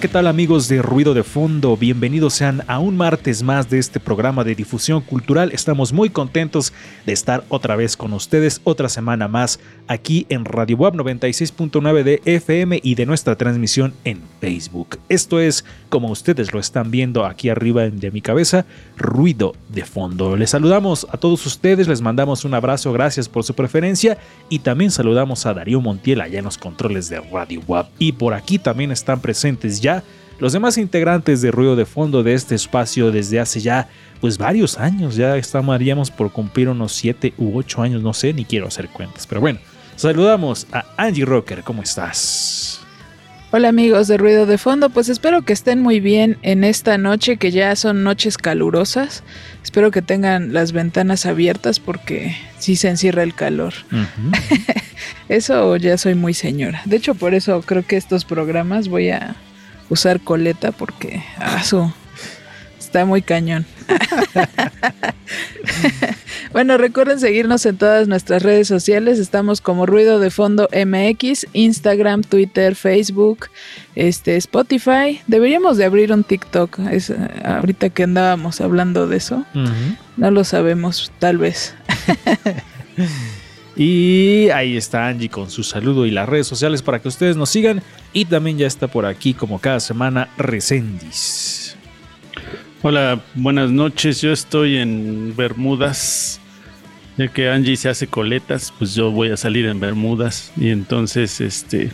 ¿Qué tal amigos de Ruido de Fondo? Bienvenidos sean a un martes más de este programa de difusión cultural. Estamos muy contentos de estar otra vez con ustedes, otra semana más aquí en Radio Web 96.9 de FM y de nuestra transmisión en Facebook. Esto es, como ustedes lo están viendo aquí arriba de mi cabeza, Ruido de Fondo. Les saludamos a todos ustedes, les mandamos un abrazo, gracias por su preferencia y también saludamos a Darío Montiel allá en los controles de Radio Web. Y por aquí también están presentes ya los demás integrantes de ruido de fondo de este espacio desde hace ya pues varios años, ya estaríamos por cumplir unos 7 u 8 años, no sé, ni quiero hacer cuentas, pero bueno, saludamos a Angie Rocker, ¿cómo estás? Hola amigos de Ruido de Fondo, pues espero que estén muy bien en esta noche que ya son noches calurosas. Espero que tengan las ventanas abiertas porque sí se encierra el calor. Eso ya soy muy señora. De hecho, por eso creo que estos programas voy a usar coleta porque ah, su, está muy cañón. bueno, recuerden seguirnos en todas nuestras redes sociales. Estamos como Ruido de Fondo MX, Instagram, Twitter, Facebook, este, Spotify. Deberíamos de abrir un TikTok. Es, ahorita que andábamos hablando de eso. No lo sabemos, tal vez. Y ahí está Angie con su saludo y las redes sociales para que ustedes nos sigan. Y también ya está por aquí, como cada semana, Resendis. Hola, buenas noches. Yo estoy en Bermudas. Ya que Angie se hace coletas, pues yo voy a salir en Bermudas. Y entonces, este.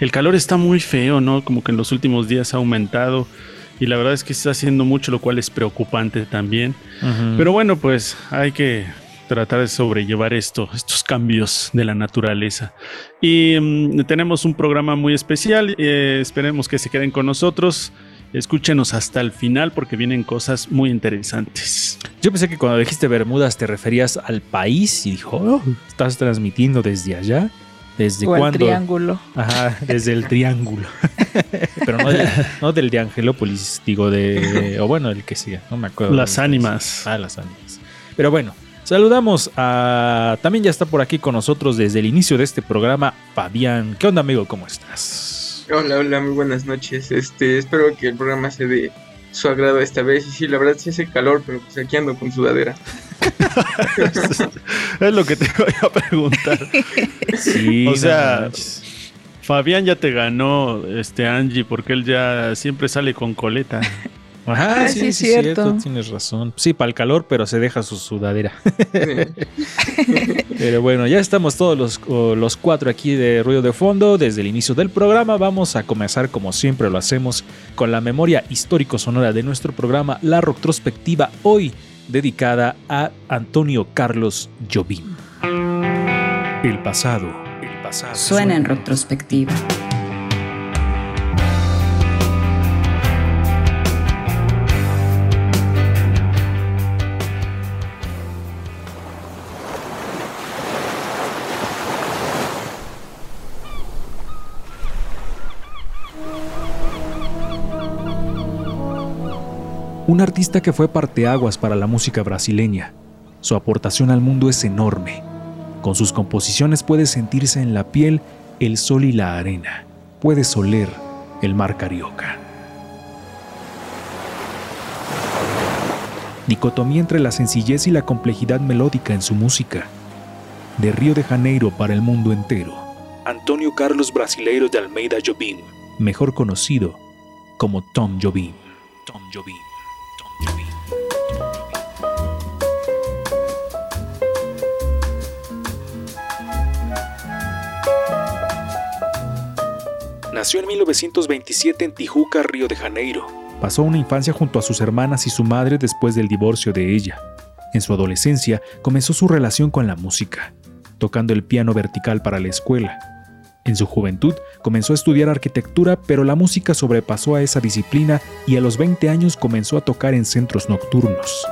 El calor está muy feo, ¿no? Como que en los últimos días ha aumentado. Y la verdad es que está haciendo mucho, lo cual es preocupante también. Pero bueno, pues hay que tratar de sobrellevar esto, estos cambios de la naturaleza. Y mm, tenemos un programa muy especial. eh, esperemos que se queden con nosotros. Escúchenos hasta el final porque vienen cosas muy interesantes. Yo pensé que cuando dijiste Bermudas te referías al país y dijo, "Oh, estás transmitiendo desde allá. ¿Desde o el cuándo? triángulo. Ajá, desde el triángulo. Pero no, de- no del de Angelópolis, digo de. O bueno, el que siga, no me acuerdo. Las ánimas. Ah, las ánimas. Pero bueno, saludamos a. También ya está por aquí con nosotros desde el inicio de este programa, Fabián. ¿Qué onda, amigo? ¿Cómo estás? Hola, hola, muy buenas noches. Este, espero que el programa sea de su agrado esta vez. Y sí, la verdad sí hace calor, pero pues aquí ando con sudadera. es lo que te voy a preguntar. Sí, O sea. Fabián ya te ganó, este Angie, porque él ya siempre sale con coleta. Ajá, Ah, sí, sí, sí, es cierto. cierto. Tienes razón. Sí, para el calor, pero se deja su sudadera. Pero bueno, ya estamos todos los, los cuatro aquí de ruido de fondo. Desde el inicio del programa vamos a comenzar como siempre lo hacemos con la memoria histórico-sonora de nuestro programa, la retrospectiva hoy dedicada a Antonio Carlos Jobim. El pasado. El pasado. Suena en retrospectiva. Un artista que fue parteaguas para la música brasileña. Su aportación al mundo es enorme. Con sus composiciones puede sentirse en la piel el sol y la arena. Puedes oler el mar carioca. Dicotomía entre la sencillez y la complejidad melódica en su música. De Río de Janeiro para el mundo entero. Antonio Carlos Brasileiro de Almeida Jobim, mejor conocido como Tom Jobim. Tom Jobim. Nació en 1927 en Tijuca, Río de Janeiro. Pasó una infancia junto a sus hermanas y su madre después del divorcio de ella. En su adolescencia comenzó su relación con la música, tocando el piano vertical para la escuela, en su juventud comenzó a estudiar arquitectura, pero la música sobrepasó a esa disciplina y a los 20 años comenzó a tocar en centros nocturnos.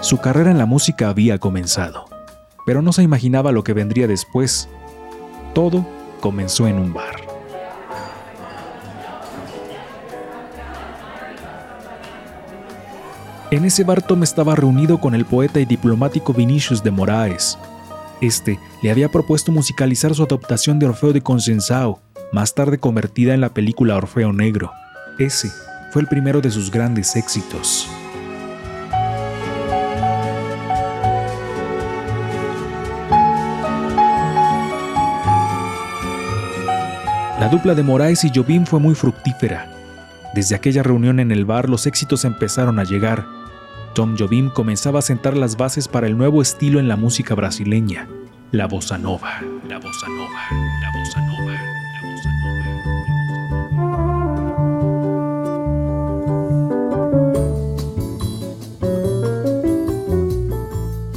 Su carrera en la música había comenzado, pero no se imaginaba lo que vendría después. Todo comenzó en un bar. En ese bar Tom estaba reunido con el poeta y diplomático Vinicius de Moraes. Este le había propuesto musicalizar su adaptación de Orfeo de Consensao, más tarde convertida en la película Orfeo Negro. Ese fue el primero de sus grandes éxitos. La dupla de Moraes y Jobim fue muy fructífera. Desde aquella reunión en el bar los éxitos empezaron a llegar. Tom Jobim comenzaba a sentar las bases para el nuevo estilo en la música brasileña, la bossa nova, la bossa nova, la bossa nova, la.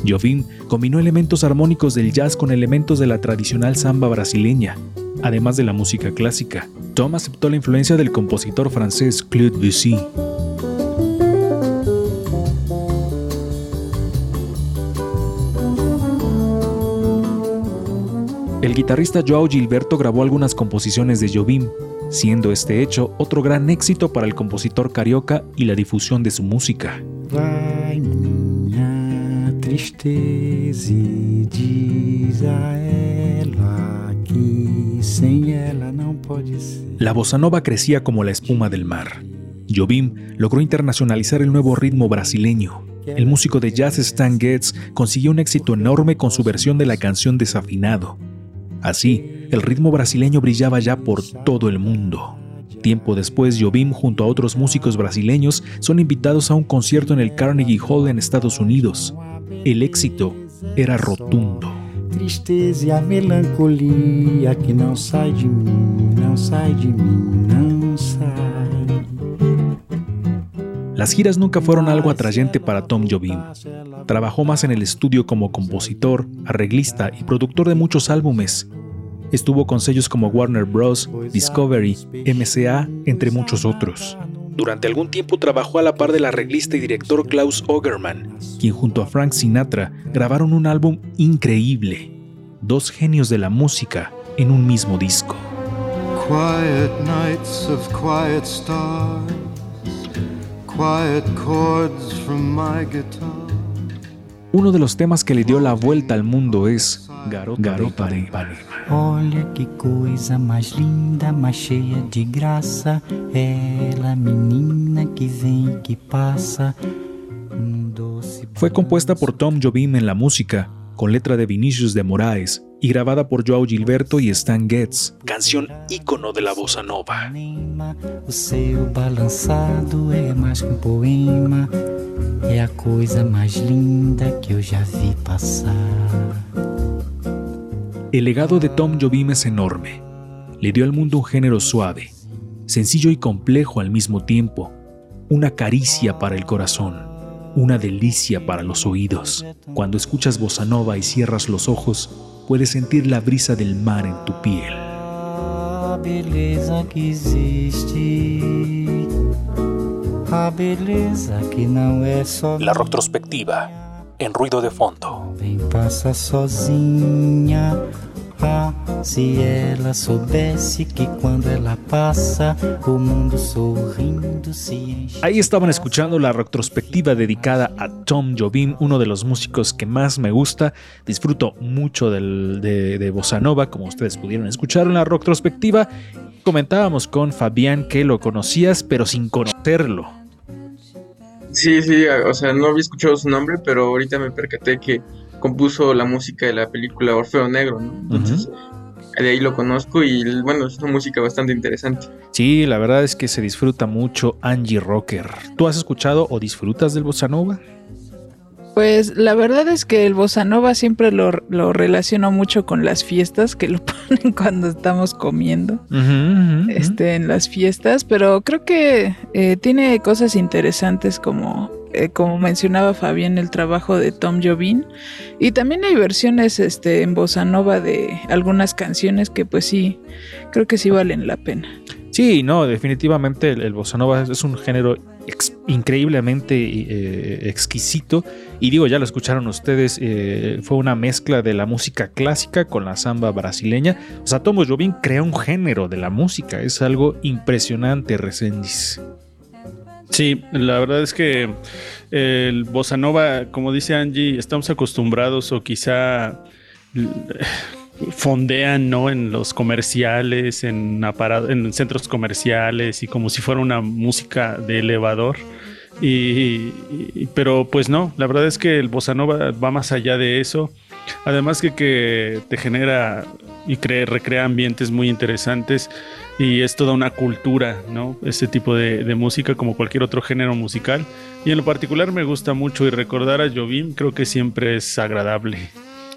Jobim combinó elementos armónicos del jazz con elementos de la tradicional samba brasileña, además de la música clásica. Tom aceptó la influencia del compositor francés Claude Debussy. El guitarrista Joao Gilberto grabó algunas composiciones de Jobim, siendo este hecho otro gran éxito para el compositor carioca y la difusión de su música. La bossa nova crecía como la espuma del mar. Jobim logró internacionalizar el nuevo ritmo brasileño. El músico de jazz Stan Getz consiguió un éxito enorme con su versión de la canción Desafinado. Así, el ritmo brasileño brillaba ya por todo el mundo. Tiempo después, Jobim junto a otros músicos brasileños son invitados a un concierto en el Carnegie Hall en Estados Unidos. El éxito era rotundo. Tristeza e a que não sai de mim, não sai de sai. Las giras nunca fueron algo atrayente para Tom Jobim. Trabajó más en el estudio como compositor, arreglista y productor de muchos álbumes. Estuvo con sellos como Warner Bros., Discovery, MCA, entre muchos otros. Durante algún tiempo trabajó a la par del arreglista y director Klaus Ogerman, quien junto a Frank Sinatra grabaron un álbum increíble. Dos genios de la música en un mismo disco. Quiet nights of quiet stars, quiet chords from my guitar. Uno de los temas que le dio la vuelta al mundo es Garota, Garota de Ipanema. Olha que coisa mais linda, mais cheia de graça. Ela, menina que vem e que passa. num doce Fue compuesta por Tom Jobim en la música, con letra de Vinicius de Moraes y grabada por Joao Gilberto y Stan Getz, canción ícono de la bossa nova. El legado de Tom Jobim es enorme. Le dio al mundo un género suave, sencillo y complejo al mismo tiempo, una caricia para el corazón, una delicia para los oídos. Cuando escuchas bossa nova y cierras los ojos, puedes sentir la brisa del mar en tu piel. A beleza que existe. A beleza que não é só. La retrospectiva, en ruido de fondo. Vem passa sozinha. Ah, se ela soubesse que quando ela passa, o mundo sorrindo se enche. Ahí estaban escuchando la retrospectiva dedicada a Tom Jobim, uno de los músicos que más me gusta. Disfruto mucho del- de, de Bossa Nova, como ustedes pudieron escuchar en la retrospectiva. Comentábamos con Fabián que lo conocías, pero sin conocerlo. Sí, sí, o sea, no había escuchado su nombre, pero ahorita me percaté que compuso la música de la película Orfeo Negro, ¿no? Entonces, de ahí lo conozco y bueno, es una música bastante interesante. Sí, la verdad es que se disfruta mucho Angie Rocker. ¿Tú has escuchado o disfrutas del Bossa Nova? Pues la verdad es que el bossa nova siempre lo, lo relaciono mucho con las fiestas que lo ponen cuando estamos comiendo. Este, en las fiestas, pero creo que eh, tiene cosas interesantes como, eh, como mencionaba Fabián, el trabajo de Tom Jobim. Y también hay versiones este, en bossa nova de algunas canciones que pues sí, creo que sí valen la pena. Sí, no, definitivamente el, el bossa nova es un género increíblemente eh, exquisito. Y digo, ya lo escucharon ustedes, eh, fue una mezcla de la música clásica con la samba brasileña. O sea, Tom Jobim crea un género de la música, es algo impresionante, Resendiz. Sí, la verdad es que el bossa nova, como dice Angie, estamos acostumbrados o quizá fondean, ¿no? En los comerciales, en, en centros comerciales y como si fuera una música de elevador. Y, pero pues no, la verdad es que el bossa nova va más allá de eso. Además que, que te genera y cre- recrea ambientes muy interesantes y es toda una cultura, ¿no? Este tipo de, de música como cualquier otro género musical. Y en lo particular me gusta mucho y recordar a Jovim creo que siempre es agradable.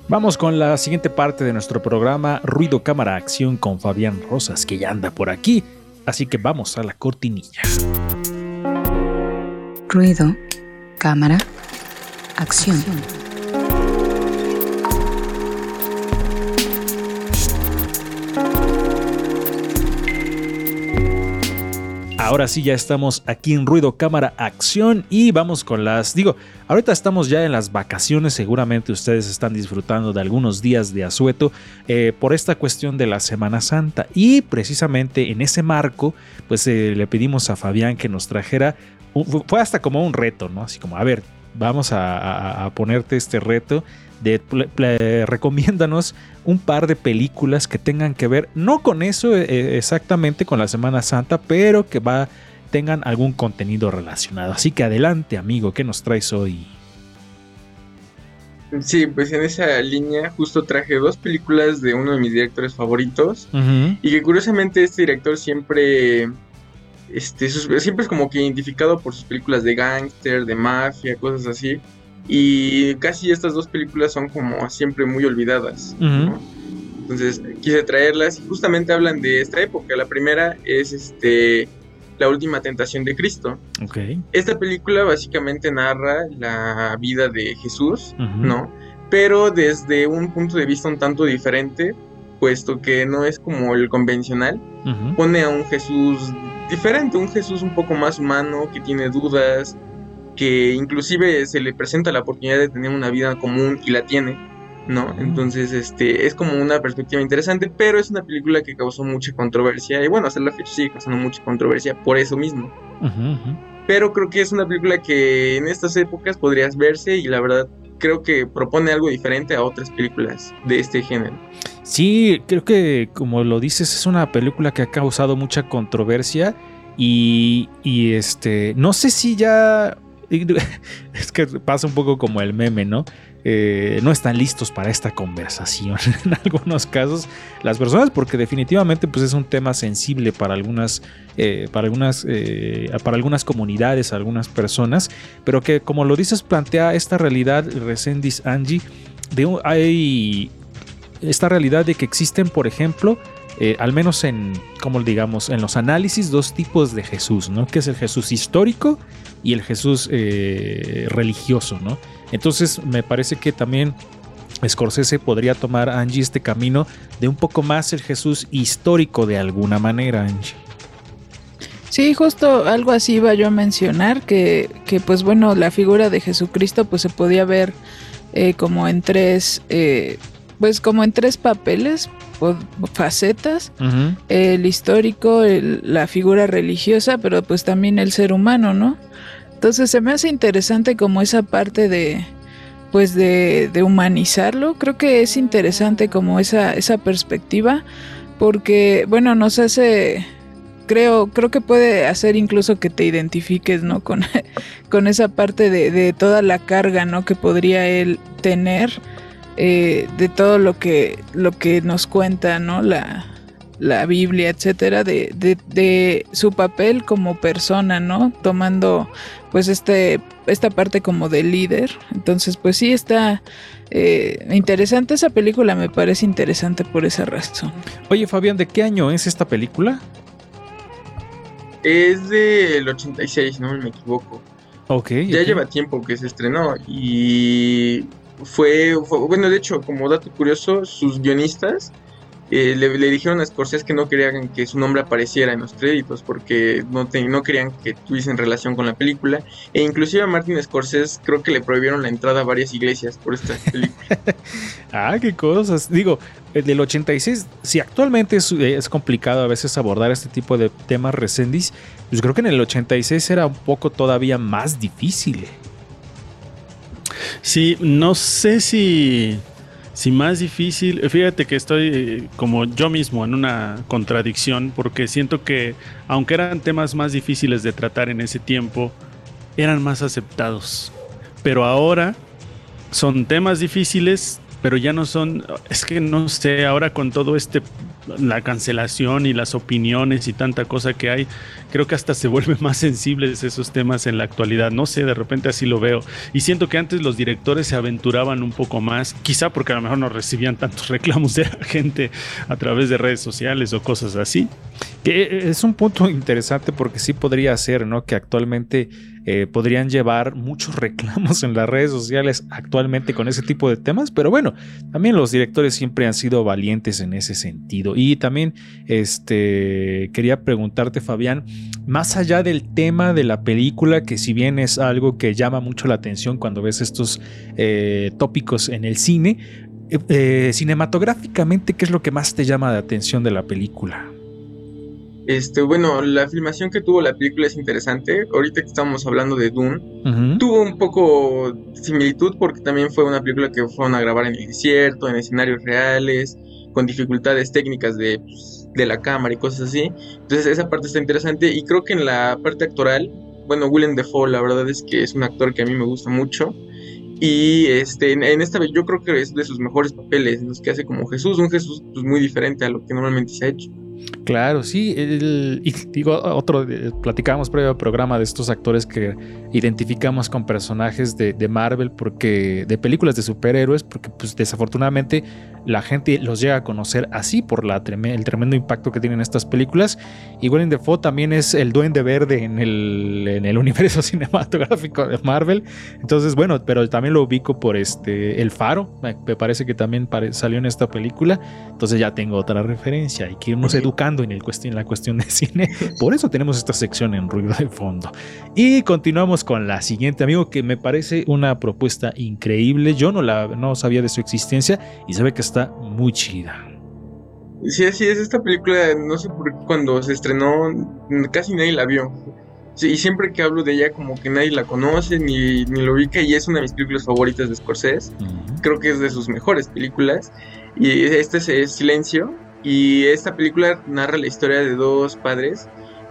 Vamos con la siguiente parte de nuestro programa, Ruido Cámara Acción con Fabián Rosas, que ya anda por aquí. Así que vamos a la cortinilla. Ruido, cámara, acción. Ahora sí, ya estamos aquí en Ruido Cámara Acción y vamos con las... Digo, ahorita estamos ya en las vacaciones, seguramente ustedes están disfrutando de algunos días de asueto eh, por esta cuestión de la Semana Santa y precisamente en ese marco, pues eh, le pedimos a Fabián que nos trajera... fue hasta como un reto, ¿no? Así como, a ver, vamos a ponerte este reto de recomiéndanos un par de películas que tengan que ver, no con eso eh, exactamente con la Semana Santa, pero que va tengan algún contenido relacionado. Así que adelante, amigo, ¿qué nos traes hoy? Sí, pues en esa línea justo traje dos películas de uno de mis directores favoritos y que curiosamente este director siempre este sus- siempre es como que identificado por sus películas de gángster, de mafia, cosas así. Y casi estas dos películas son como siempre muy olvidadas. ¿no? Entonces quise traerlas y justamente hablan de esta época. La primera es este La última tentación de Cristo. Esta película básicamente narra la vida de Jesús. ¿no? Pero desde un punto de vista un tanto diferente, puesto que no es como el convencional, pone a un Jesús diferente, un Jesús un poco más humano, que tiene dudas, que inclusive se le presenta la oportunidad de tener una vida común y la tiene, ¿no? Entonces, este, es como una perspectiva interesante, pero es una película que causó mucha controversia y bueno, hasta la fecha sigue causando mucha controversia por eso mismo. Pero creo que es una película que en estas épocas podrías verse y la verdad creo que propone algo diferente a otras películas de este género. Sí, creo que como lo dices, es una película que ha causado mucha controversia y, y, este, no sé si ya, es que pasa un poco como el meme, ¿no? Eh, no están listos para esta conversación en algunos casos las personas porque definitivamente pues es un tema sensible para algunas eh, para algunas eh, para algunas comunidades algunas personas pero que como lo dices plantea esta realidad Resendis Angie hay esta realidad de que existen, por ejemplo, eh, al menos en, como digamos, en los análisis, dos tipos de Jesús, ¿no? Que es el Jesús histórico y el Jesús eh, religioso, ¿no? Entonces me parece que también Scorsese podría tomar Angie este camino de un poco más el Jesús histórico de alguna manera, Angie. Sí, justo algo así iba yo a mencionar, que, que pues bueno, la figura de Jesucristo pues se podía ver eh, como en tres, eh, pues como en tres papeles o facetas, el histórico, el- la figura religiosa, pero pues también el ser humano, ¿no? Entonces se me hace interesante como esa parte de, pues de, de humanizarlo, creo que es interesante como esa, esa perspectiva, porque bueno, nos hace creo, creo que puede hacer incluso que te identifiques, ¿no? Con, con esa parte de, de toda la carga, ¿no? Que podría él tener, eh, de todo lo que, lo que nos cuenta, ¿no? La, la Biblia, etcétera, de, de, de su papel como persona, ¿no? Tomando pues este, esta parte como de líder. Entonces, pues sí está eh, interesante esa película, me parece interesante por esa razón. Oye, Fabián, ¿de qué año es esta película? Es del 86, no me equivoco. Ok. Ya lleva tiempo que se estrenó y fue, fue- bueno, de hecho, como dato curioso, sus guionistas eh, le, dijeron a Scorsese que no querían que su nombre apareciera en los créditos porque no, te- no querían que tuviesen relación con la película e inclusive a Martin Scorsese creo que le prohibieron la entrada a varias iglesias por esta película. Ah, qué cosas. Digo, el del 86, si actualmente es, es complicado a veces abordar este tipo de temas recendis, pues creo que en el 86 era un poco todavía más difícil. Sí, no sé si, si más difícil. Fíjate que estoy eh, como yo mismo en una contradicción porque siento que aunque eran temas más difíciles de tratar en ese tiempo, eran más aceptados. Pero ahora son temas difíciles, pero ya no son, es que no sé, ahora con todo este, la cancelación y las opiniones y tanta cosa que hay, creo que hasta se vuelven más sensibles esos temas en la actualidad. No sé, de repente así lo veo. Y siento que antes los directores se aventuraban un poco más, quizá porque a lo mejor no recibían tantos reclamos de la gente a través de redes sociales o cosas así. Que es un punto interesante porque sí podría ser, ¿no? Que actualmente eh, podrían llevar muchos reclamos en las redes sociales actualmente con ese tipo de temas, pero bueno, también los directores siempre han sido valientes en ese sentido. Y también, este, quería preguntarte, Fabián, más allá del tema de la película, que si bien es algo que llama mucho la atención cuando ves estos eh, tópicos en el cine, eh, eh, cinematográficamente, ¿qué es lo que más te llama la atención de la película? Este, bueno, la filmación que tuvo la película es interesante. Ahorita que estamos hablando de Dune, tuvo un poco similitud porque también fue una película que fueron a grabar en el desierto, en escenarios reales, con dificultades técnicas de, pues, de la cámara y cosas así. Entonces esa parte está interesante y creo que en la parte actoral, bueno, Willem Dafoe la verdad es que es un actor que a mí me gusta mucho. Y este, en, en esta vez yo creo que es de sus mejores papeles, los que hace como Jesús, un Jesús pues, muy diferente a lo que normalmente se ha hecho. Claro, sí. el- y digo, otro, eh, platicábamos previo al programa de estos actores que identificamos con personajes de, de Marvel, porque de películas de superhéroes, porque pues desafortunadamente la gente los llega a conocer así por la el tremendo impacto que tienen estas películas. Y Willem Dafoe también es el duende verde en el, en el universo cinematográfico de Marvel. Entonces, bueno, pero también lo ubico por este El Faro, me parece que también salió en esta película. Entonces ya tengo otra referencia. Hay que irnos educando en, el cuestión, en la cuestión de cine. Por eso tenemos esta sección en ruido de fondo. Y continuamos con la siguiente, amigo, que me parece una propuesta increíble. Yo no, la, no sabía de su existencia y se ve que está muy chida. Sí, así es, esta película, no sé por qué cuando se estrenó, casi nadie la vio. Sí, y siempre que hablo de ella, como que nadie la conoce ni, ni lo ubica, y es una de mis películas favoritas de Scorsese. Creo que es de sus mejores películas. Y este es, es Silencio. Y esta película narra la historia de dos padres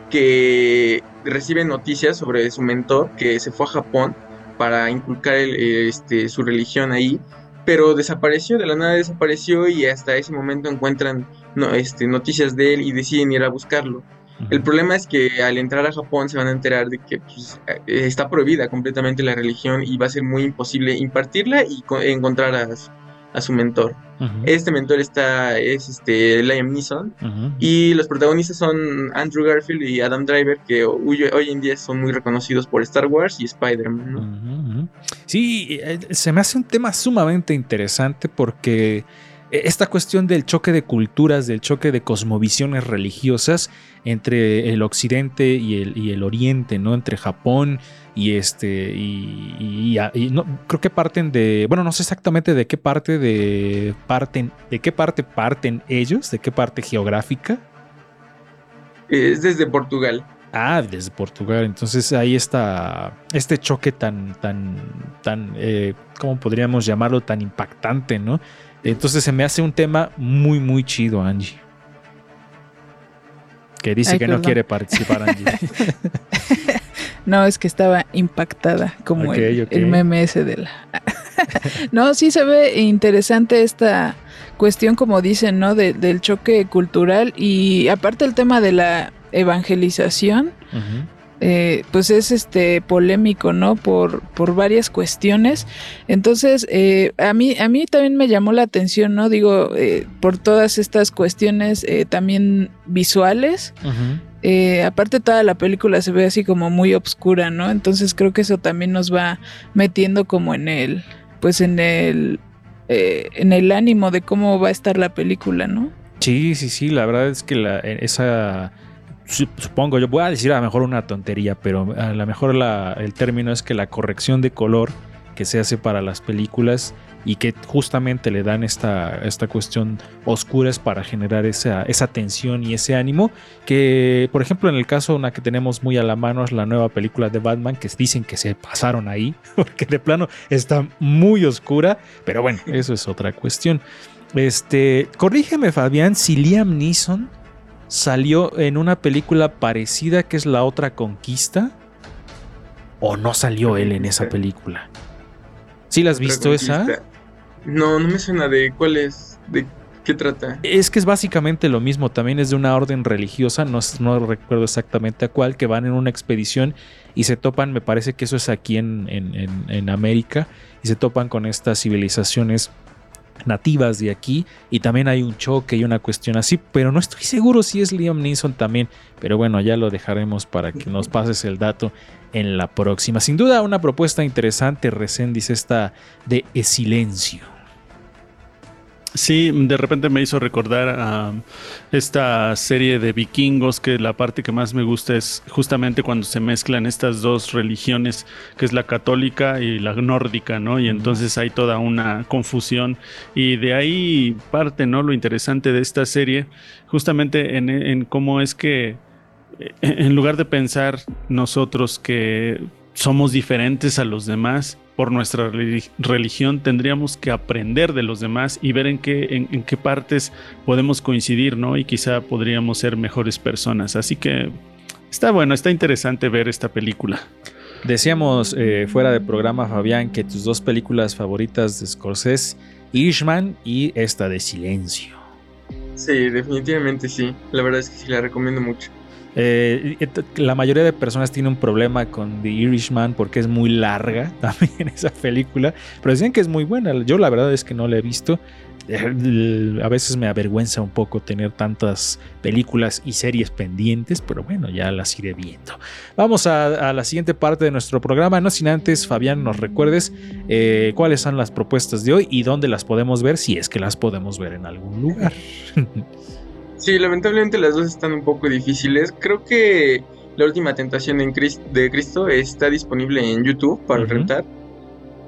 que reciben noticias sobre su mentor que se fue a Japón para inculcar el- este, su religión ahí pero desapareció, de la nada desapareció y hasta ese momento encuentran no, este, noticias de él y deciden ir a buscarlo. El problema es que al entrar a Japón se van a enterar de que pues, eh, está prohibida completamente la religión y va a ser muy imposible impartirla y co- encontrar a, su- a su mentor. Este mentor está, es este, Liam Neeson y los protagonistas son Andrew Garfield y Adam Driver que hoy, hoy en día son muy reconocidos por Star Wars y Spider-Man. Sí, eh, se me hace un tema sumamente interesante porque esta cuestión del choque de culturas, del choque de cosmovisiones religiosas entre el occidente y el, y el oriente, ¿no? Entre Japón y este. Y, y- y- y no, creo que parten de. Bueno, no sé exactamente de qué parte de. parten. de qué parte parten ellos, de qué parte geográfica. Es desde Portugal. Ah, desde Portugal. Entonces ahí está este choque tan, tan, tan, eh, ¿cómo podríamos llamarlo? Tan impactante, ¿no? Entonces se me hace un tema muy, muy chido, Angie. Que dice Ay, que no quiere participar, Angie. No, es que estaba impactada, como el, ok. el meme ese de la. no, sí se ve interesante esta cuestión, como dicen, ¿no? De- del choque cultural y aparte el tema de la evangelización. Ujú. Eh, pues es este polémico, ¿no? Por, por varias cuestiones. Entonces, eh, a mí, a mí también me llamó la atención, ¿no? Digo, eh, por todas estas cuestiones también visuales. aparte toda la película se ve así como muy obscura, ¿no? Entonces creo que eso también nos va metiendo como en el, pues en el, en el ánimo de cómo va a estar la película, ¿no? Sí, sí, sí, la verdad es que la, esa supongo, yo voy a decir a lo mejor una tontería, pero a lo mejor el término es que la corrección de color que se hace para las películas y que justamente le dan esta, esta cuestión oscura es para generar esa, esa tensión y ese ánimo que por ejemplo en el caso una que tenemos muy a la mano es la nueva película de Batman que dicen que se pasaron ahí porque de plano está muy oscura pero bueno eso es otra cuestión. Este corrígeme Fabián si Liam Neeson salió en una película parecida que es La otra conquista. ¿O no salió él en esa película? ¿Sí la has visto esa? No, no me suena de cuál es, de qué trata. Es que es básicamente lo mismo, también es de una orden religiosa, no, no recuerdo exactamente a cuál, que van en una expedición y se topan, me parece que eso es aquí en, en, en América, y se topan con estas civilizaciones nativas de aquí y también hay un choque y una cuestión así, pero no estoy seguro si es Liam Neeson también, pero bueno, ya lo dejaremos para que nos pases el dato en la próxima. Sin duda una propuesta interesante, dice esta de Silencio. Sí, de repente me hizo recordar a esta serie de vikingos que la parte que más me gusta es justamente cuando se mezclan estas dos religiones, que es la católica y la nórdica, ¿no? Y entonces hay toda una confusión y de ahí parte, ¿no? Lo interesante de esta serie, justamente en, en cómo es que en lugar de pensar nosotros que somos diferentes a los demás, por nuestra religión tendríamos que aprender de los demás y ver en qué, en, qué partes podemos coincidir, ¿no? Y quizá podríamos ser mejores personas. Así que está bueno, está interesante ver esta película. Decíamos eh, fuera de programa, Fabián, que tus dos películas favoritas de Scorsese, Irishman y esta de Silencio. Sí, definitivamente sí. La verdad es que sí la recomiendo mucho. Eh, la mayoría de personas tiene un problema con The Irishman porque es muy larga también esa película, pero dicen que es muy buena. Yo la verdad es que no la he visto. Eh, a veces me avergüenza un poco tener tantas películas y series pendientes, pero bueno, ya las iré viendo. Vamos a, la siguiente parte de nuestro programa, no sin antes, Fabián, nos recuerdes eh, cuáles son las propuestas de hoy y dónde las podemos ver, si es que las podemos ver en algún lugar. Sí, lamentablemente las dos están un poco difíciles. Creo que La última tentación de Cristo está disponible en YouTube para rentar.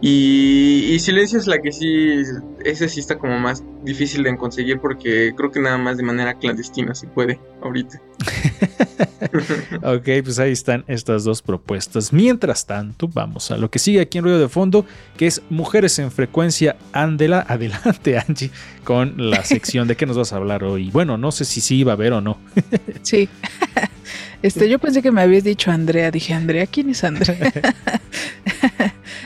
Y, Silencio es la que sí, ese sí está como más difícil de conseguir porque creo que nada más de manera clandestina se puede ahorita. ok, pues ahí están estas dos propuestas. Mientras tanto, vamos a lo que sigue aquí en Ruido de Fondo, que es Mujeres en Frecuencia. Andela, adelante Angie, con la sección de qué nos vas a hablar hoy. Bueno, no sé si sí iba a ver o no. sí. Este, yo pensé que me habías dicho Andrea. Dije, Andrea, ¿quién es Andrea?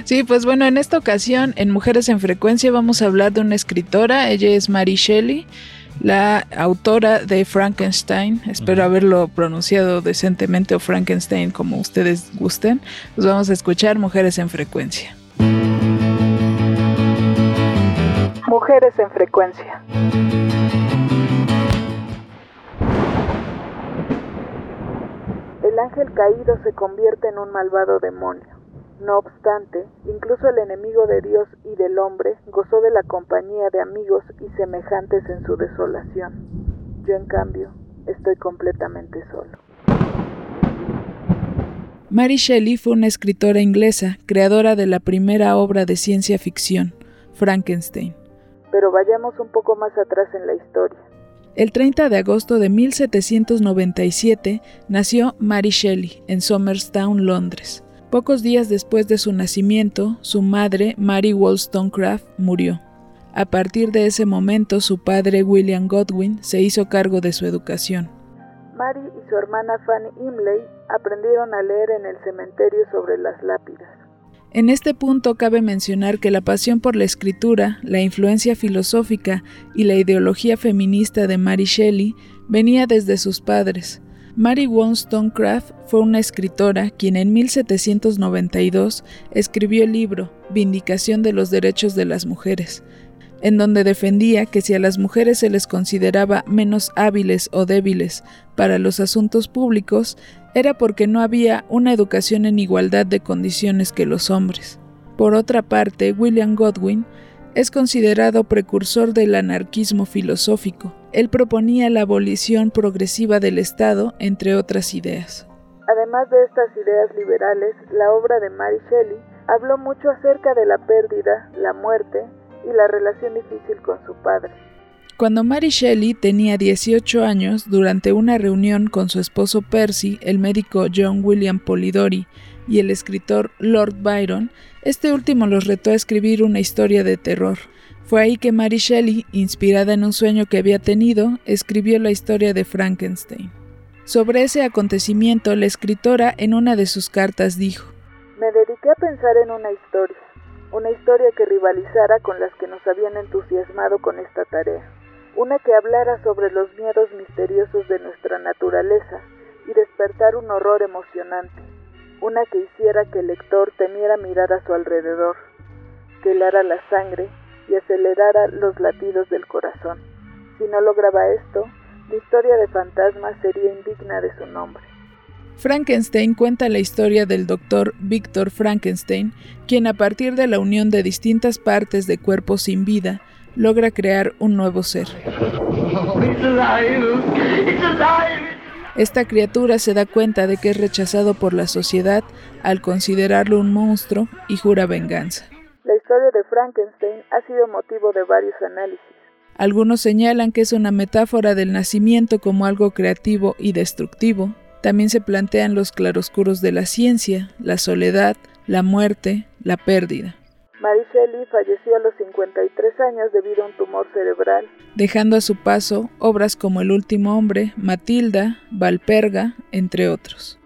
Sí, pues bueno, en esta ocasión en Mujeres en Frecuencia vamos a hablar de una escritora, ella es Mary Shelley, la autora de Frankenstein, espero haberlo pronunciado decentemente o Frankenstein como ustedes gusten, pues vamos a escuchar Mujeres en Frecuencia. Mujeres en Frecuencia. El ángel caído se convierte en un malvado demonio no obstante, incluso el enemigo de Dios y del hombre gozó de la compañía de amigos y semejantes en su desolación. Yo, en cambio, estoy completamente solo. Mary Shelley fue una escritora inglesa, creadora de la primera obra de ciencia ficción, Frankenstein. Pero vayamos un poco más atrás en la historia. El 30 de agosto de 1797 nació Mary Shelley en Somerstown, Londres. Pocos días después de su nacimiento, su madre, Mary Wollstonecraft, murió. A partir de ese momento, su padre, William Godwin, se hizo cargo de su educación. Mary y su hermana Fanny Imlay aprendieron a leer en el cementerio sobre las lápidas. En este punto cabe mencionar que la pasión por la escritura, la influencia filosófica y la ideología feminista de Mary Shelley venía desde sus padres, Mary Wollstonecraft fue una escritora quien en 1792 escribió el libro Vindicación de los Derechos de las Mujeres, en donde defendía que si a las mujeres se les consideraba menos hábiles o débiles para los asuntos públicos, era porque no había una educación en igualdad de condiciones que los hombres. Por otra parte, William Godwin es considerado precursor del anarquismo filosófico. Él proponía la abolición progresiva del Estado, entre otras ideas. Además de estas ideas liberales, la obra de Mary Shelley habló mucho acerca de la pérdida, la muerte y la relación difícil con su padre. Cuando Mary Shelley tenía 18 años, durante una reunión con su esposo Percy, el médico John William Polidori y el escritor Lord Byron, este último los retó a escribir una historia de terror. Fue ahí que Mary Shelley, inspirada en un sueño que había tenido, escribió la historia de Frankenstein. Sobre ese acontecimiento, la escritora en una de sus cartas dijo, Me dediqué a pensar en una historia, una historia que rivalizara con las que nos habían entusiasmado con esta tarea, una que hablara sobre los miedos misteriosos de nuestra naturaleza y despertar un horror emocionante una que hiciera que el lector temiera mirar a su alrededor, que helara la sangre y acelerara los latidos del corazón. Si no lograba esto, la historia de fantasmas sería indigna de su nombre. Frankenstein cuenta la historia del doctor Víctor Frankenstein, quien a partir de la unión de distintas partes de cuerpos sin vida, logra crear un nuevo ser. Esta criatura se da cuenta de que es rechazado por la sociedad al considerarlo un monstruo y jura venganza. La historia de Frankenstein ha sido motivo de varios análisis. Algunos señalan que es una metáfora del nacimiento como algo creativo y destructivo. También se plantean los claroscuros de la ciencia, la soledad, la muerte, la pérdida. Mary Shelley falleció a los 53 años debido a un tumor cerebral, dejando a su paso obras como El último hombre, Matilda, Valperga, entre otros.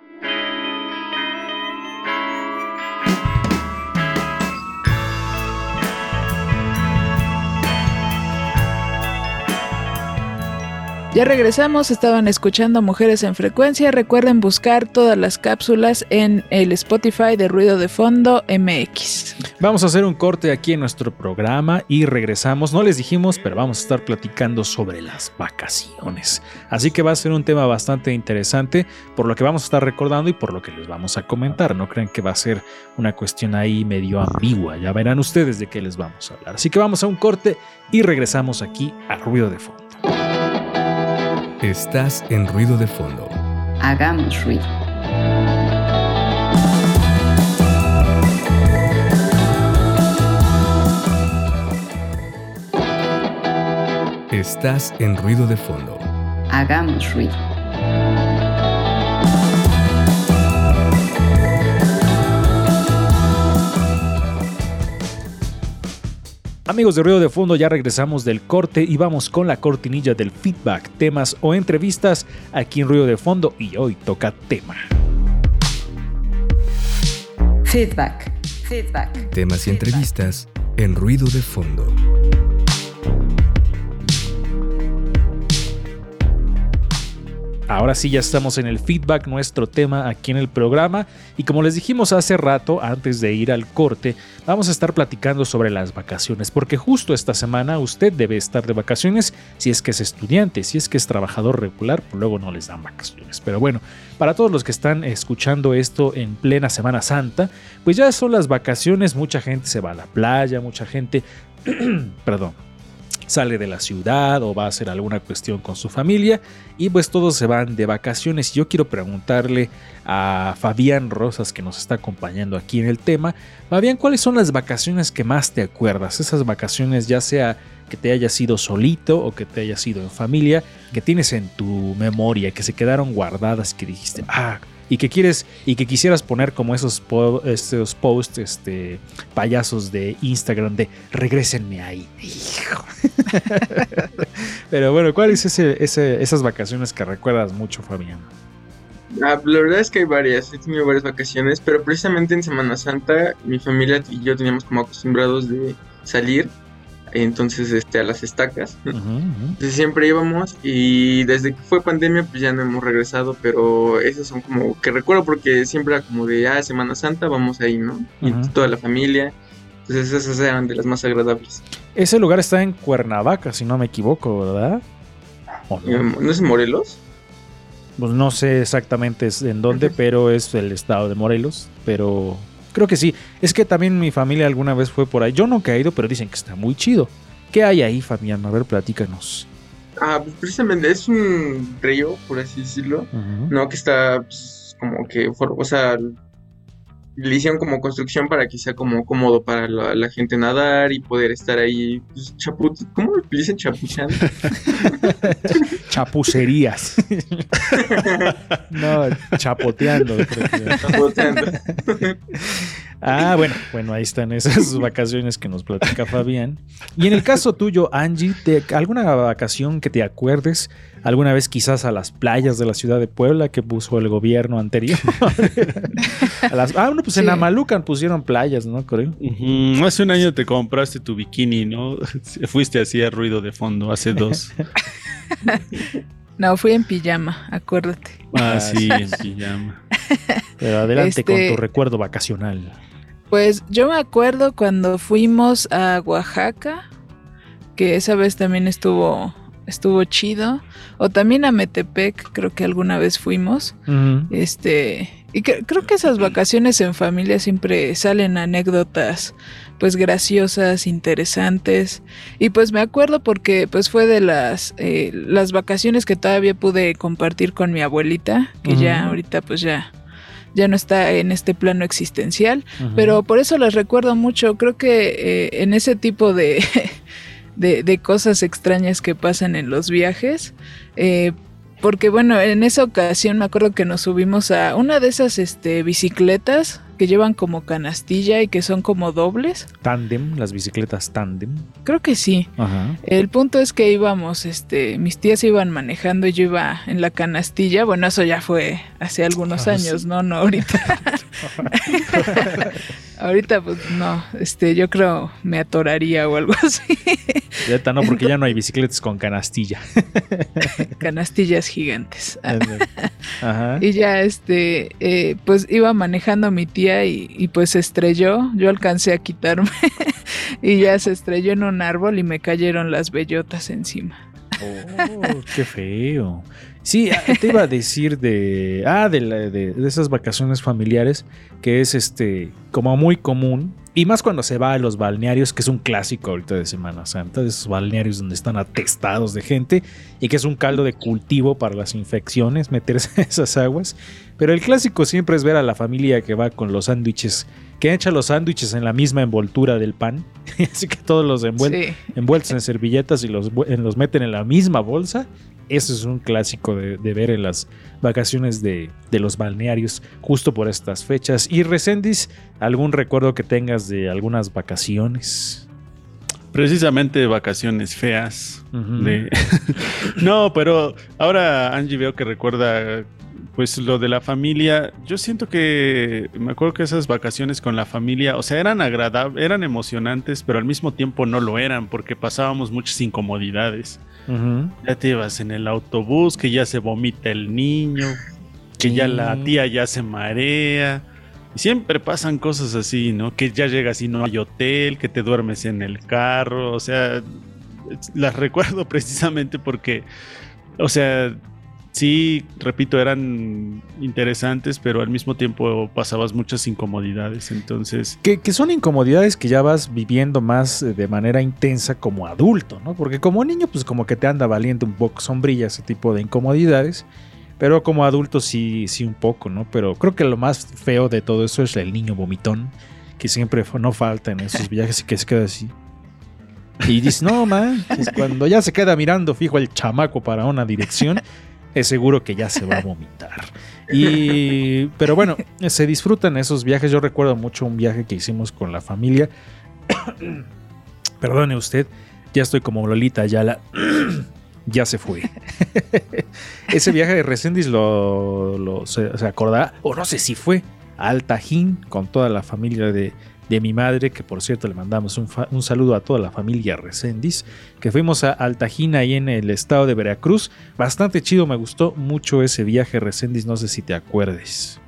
Ya regresamos, estaban escuchando Mujeres en Frecuencia. Recuerden buscar todas las cápsulas en el Spotify de Ruido de Fondo MX. Vamos a hacer un corte aquí en nuestro programa y regresamos. No les dijimos, pero vamos a estar platicando sobre las vacaciones. Así que va a ser un tema bastante interesante por lo que vamos a estar recordando y por lo que les vamos a comentar. No creen que va a ser una cuestión ahí medio ambigua. Ya verán ustedes de qué les vamos a hablar. Así que vamos a un corte y regresamos aquí a Ruido de Fondo. Estás en ruido de fondo. Hagamos ruido. Estás en ruido de fondo. Hagamos ruido. Amigos de Ruido de Fondo, ya regresamos del corte y vamos con la cortinilla del feedback, temas o entrevistas aquí en Ruido de Fondo y hoy toca tema. Feedback. Feedback. Temas y entrevistas en ruido de fondo. Ahora sí ya estamos en el feedback, nuestro tema aquí en el programa. Y como les dijimos hace rato, antes de ir al corte, vamos a estar platicando sobre las vacaciones. Porque justo esta semana usted debe estar de vacaciones si es que es estudiante, si es que es trabajador regular, pues luego no les dan vacaciones. Pero bueno, para todos los que están escuchando esto en plena Semana Santa, pues ya son las vacaciones, mucha gente se va a la playa, mucha gente... perdón sale de la ciudad o va a hacer alguna cuestión con su familia y pues todos se van de vacaciones. Yo quiero preguntarle a Fabián Rosas que nos está acompañando aquí en el tema. Fabián, ¿cuáles son las vacaciones que más te acuerdas? Esas vacaciones ya sea que te hayas ido solito o que te hayas ido en familia, que tienes en tu memoria, que se quedaron guardadas, que dijiste, ah, y que quieres y que quisieras poner como esos, estos posts este, payasos de Instagram de regrésenme ahí. Pero bueno, ¿cuáles ese, esas vacaciones que recuerdas mucho, Fabián? Ah, la verdad es que hay varias, he tenido varias vacaciones, pero precisamente en Semana Santa mi familia y yo teníamos como acostumbrados de salir entonces este a las estacas. Entonces siempre íbamos y desde que fue pandemia pues ya no hemos regresado, pero esas son como que recuerdo porque siempre era como de ah Semana Santa vamos ahí, ¿no? Y toda la familia. Entonces esas eran de las más agradables. Ese lugar está en Cuernavaca, si no me equivoco, ¿verdad? ¿O no? Eh, ¿No es en Morelos? Pues no sé exactamente en dónde, pero es el estado de Morelos. Pero creo que sí. Es que también mi familia alguna vez fue por ahí. Yo nunca he ido, pero dicen que está muy chido. ¿Qué hay ahí, Fabián? A ver, platícanos. Ah, pues precisamente es un río, por así decirlo. No, que está pues, como que, o sea, le hicieron como construcción para que sea como cómodo para la, la gente nadar y poder estar ahí, pues, chaput, ¿cómo le dicen chapuchando? Chapucerías. no, chapoteando. Chapoteando. Ah, bueno, bueno, ahí están esas vacaciones que nos platica Fabián. Y en el caso tuyo, Angie, ¿te- ¿alguna vacación que te acuerdes? ¿Alguna vez quizás a las playas de la ciudad de Puebla que puso el gobierno anterior? A las- ah, bueno, pues en. Amalucan pusieron playas, ¿no? Ujú, Hace un año te compraste tu bikini, ¿no? Fuiste así a ruido de fondo, hace dos. No, fui en pijama, acuérdate. Ah, Ah, sí, en pijama. Pero adelante con Este- tu recuerdo vacacional. Pues yo me acuerdo cuando fuimos a Oaxaca, que esa vez también estuvo estuvo chido, o también a Metepec, creo que alguna vez fuimos. Este, y cre- creo que esas vacaciones en familia siempre salen anécdotas pues graciosas, interesantes. Y pues me acuerdo porque pues fue de las eh, las vacaciones que todavía pude compartir con mi abuelita, que ya ahorita pues ya ya no está en este plano existencial, pero por eso las recuerdo mucho. Creo que eh, en ese tipo de, de, de cosas extrañas que pasan en los viajes, eh, porque bueno, en esa ocasión me acuerdo que nos subimos a una de esas este, bicicletas que llevan como canastilla y que son como dobles. Tándem, las bicicletas tándem. Creo que sí. Ajá. El punto es que íbamos, este, mis tías iban manejando y yo iba en la canastilla. Bueno, eso ya fue hace algunos Ah, años, sí. ¿no? No ahorita. ahorita, pues no, este, yo creo me atoraría o algo así. Neta, no, porque ya no hay bicicletas con canastilla. Canastillas gigantes. Ajá. Y ya, este, eh, pues iba manejando mi tía y, y, pues se estrelló. Yo alcancé a quitarme y ya se estrelló en un árbol y me cayeron las bellotas encima. Oh, qué feo. Sí, ah, te iba a decir de. Ah, de, la- de- de esas vacaciones familiares, que es este como muy común. Y más cuando se va a los balnearios, que es un clásico ahorita de Semana Santa, de esos balnearios donde están atestados de gente y que es un caldo de cultivo para las infecciones, meterse en esas aguas. Pero el clásico siempre es ver a la familia que va con los sándwiches, que echa los sándwiches en la misma envoltura del pan. Así que todos los envueltos Sí. envueltos en servilletas y los, vu- en- los meten en la misma bolsa. Eso es un clásico de, de ver en las vacaciones de, de los balnearios justo por estas fechas. Y Recendis, ¿algún recuerdo que tengas de algunas vacaciones? Precisamente vacaciones feas. De- no, pero ahora Angie veo que recuerda pues lo de la familia. Yo siento que me acuerdo que esas vacaciones con la familia, o sea, eran agradables, eran emocionantes, pero al mismo tiempo no lo eran porque pasábamos muchas incomodidades. Ya te ibas en el autobús, que ya se vomita el niño, que ya la tía ya se marea. Y siempre pasan cosas así, ¿no? Que ya llegas y no hay hotel, que te duermes en el carro, o sea, las recuerdo precisamente porque, o sea, sí, repito, eran interesantes, pero al mismo tiempo pasabas muchas incomodidades, entonces... Que, que son incomodidades que ya vas viviendo más eh, de manera intensa como adulto, ¿no? Porque como niño, pues como que te anda valiendo un poco sombrilla ese tipo de incomodidades. Pero como adulto sí, sí un poco, ¿no? Pero creo que lo más feo de todo eso es el niño vomitón, que siempre no falta en esos viajes y que se queda así. Y dices, no, man, pues cuando ya se queda mirando fijo el chamaco para una dirección, es seguro que ya se va a vomitar. Y, pero bueno, se disfrutan esos viajes. Yo recuerdo mucho un viaje que hicimos con la familia. Perdone usted, ya estoy como Lolita Ayala. ya se fue. Ese viaje de Recendis lo, lo- se, se acordará, o no sé si fue al Tajín con toda la familia de, de mi madre, que por cierto le mandamos un, saludo a toda la familia Recendis, que fuimos a Altajina ahí en el estado de Veracruz. Bastante chido, me gustó mucho ese viaje Recendis, no sé si te acuerdes.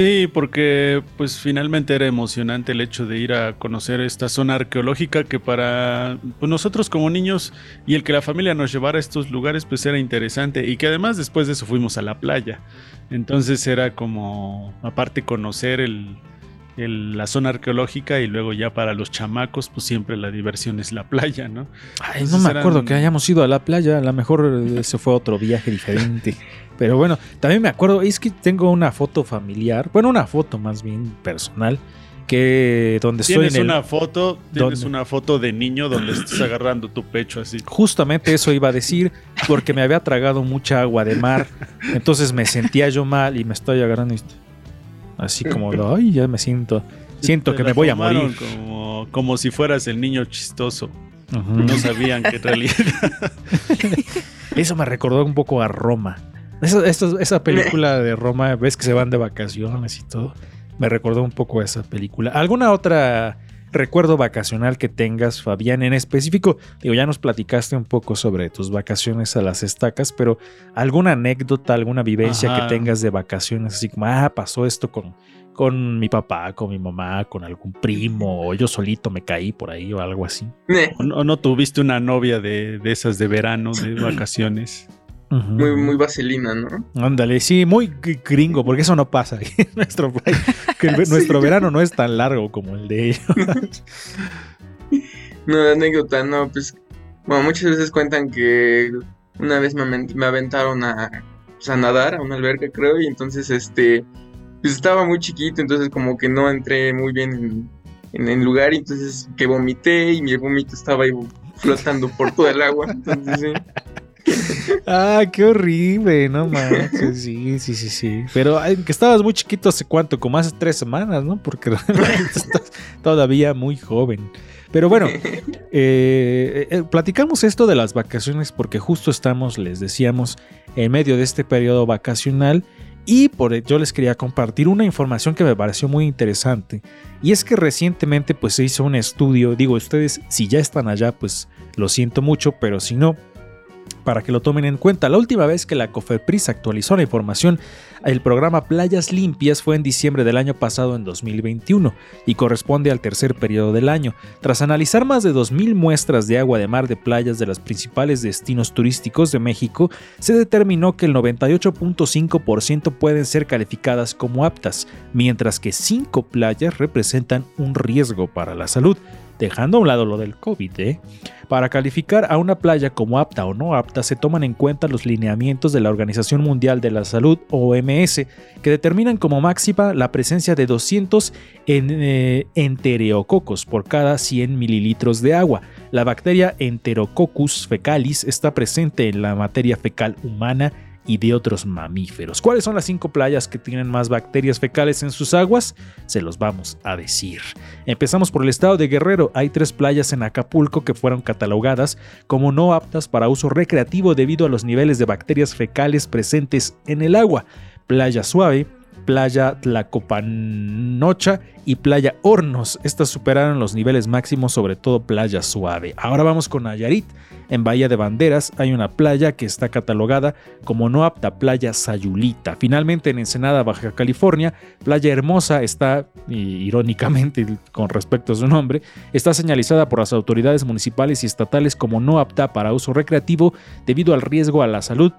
Sí, porque pues finalmente era emocionante el hecho de ir a conocer esta zona arqueológica que para pues, nosotros como niños y el que la familia nos llevara a estos lugares pues era interesante y que además después de eso fuimos a la playa. Entonces era como aparte conocer el, el- la zona arqueológica y luego ya para los chamacos pues siempre la diversión es la playa, ¿no? Ay, no me eran- acuerdo que hayamos ido a la playa, a lo mejor ese fue otro viaje diferente. Pero bueno, también me acuerdo, es que tengo una foto familiar, bueno, una foto más bien personal, que donde estoy Tienes en el... una foto, tienes ¿Dónde? una foto de niño donde estás agarrando tu pecho así. Justamente eso iba a decir, porque me había tragado mucha agua de mar, entonces me sentía yo mal y me estoy agarrando esto. Así como, de, ay, ya me siento, siento que me voy a morir. Como, como si fueras el niño chistoso. No sabían que en realidad. Eso me recordó un poco a Roma. Esa, esa- esa película de Roma, ves que se van de vacaciones y todo. Me recordó un poco a esa película. ¿Alguna otra recuerdo vacacional que tengas, Fabián? En específico, digo, ya nos platicaste un poco sobre tus vacaciones a las estacas, pero ¿alguna anécdota, alguna vivencia Ajá. que tengas de vacaciones? Así como, ah, pasó esto con, con mi papá, con mi mamá, con algún primo, o yo solito me caí por ahí o algo así. ¿O no, o no tuviste una novia de, de esas de verano, de vacaciones? Muy, muy vaselina, ¿no? Ándale, sí, muy gr- gringo, porque eso no pasa en nuestro país. Que el ve- Sí. nuestro verano no es tan largo como el de ellos. No, de anécdota, no, pues, bueno, muchas veces cuentan que una vez me, me aventaron a, pues, a nadar a una alberca, creo, y entonces, este, pues estaba muy chiquito, entonces como que no entré muy bien en, en el lugar, y entonces que vomité y mi vómito estaba ahí flotando por todo el agua, entonces sí. Ah, qué horrible, no manches. Sí, sí, sí, sí. Pero que estabas muy chiquito hace cuánto, como hace tres semanas, ¿no? Porque realmente estás todavía muy joven. Pero bueno, eh, eh, platicamos esto de las vacaciones porque justo estamos, les decíamos, en medio de este periodo vacacional y por yo les quería compartir una información que me pareció muy interesante y es que recientemente pues se hizo un estudio, digo ustedes si ya están allá pues lo siento mucho, pero si no para que lo tomen en cuenta. La última vez que la Cofepris actualizó la información, el programa Playas Limpias fue en diciembre del año pasado en 2021 y corresponde al tercer periodo del año. Tras analizar más de 2.000 muestras de agua de mar de playas de los principales destinos turísticos de México, se determinó que el 98.5% pueden ser calificadas como aptas, mientras que 5 playas representan un riesgo para la salud dejando a un lado lo del COVID. ¿eh? Para calificar a una playa como apta o no apta se toman en cuenta los lineamientos de la Organización Mundial de la Salud OMS que determinan como máxima la presencia de 200 en, eh, enterococos por cada 100 mililitros de agua. La bacteria Enterococcus fecalis está presente en la materia fecal humana y de otros mamíferos. ¿Cuáles son las cinco playas que tienen más bacterias fecales en sus aguas? Se los vamos a decir. Empezamos por el estado de Guerrero. Hay tres playas en Acapulco que fueron catalogadas como no aptas para uso recreativo debido a los niveles de bacterias fecales presentes en el agua. Playa Suave, Playa Tlacopanocha y Playa Hornos. Estas superaron los niveles máximos, sobre todo Playa Suave. Ahora vamos con Nayarit. En Bahía de Banderas hay una playa que está catalogada como no apta Playa Sayulita. Finalmente en Ensenada, Baja California, Playa Hermosa está, irónicamente con respecto a su nombre, está señalizada por las autoridades municipales y estatales como no apta para uso recreativo debido al riesgo a la salud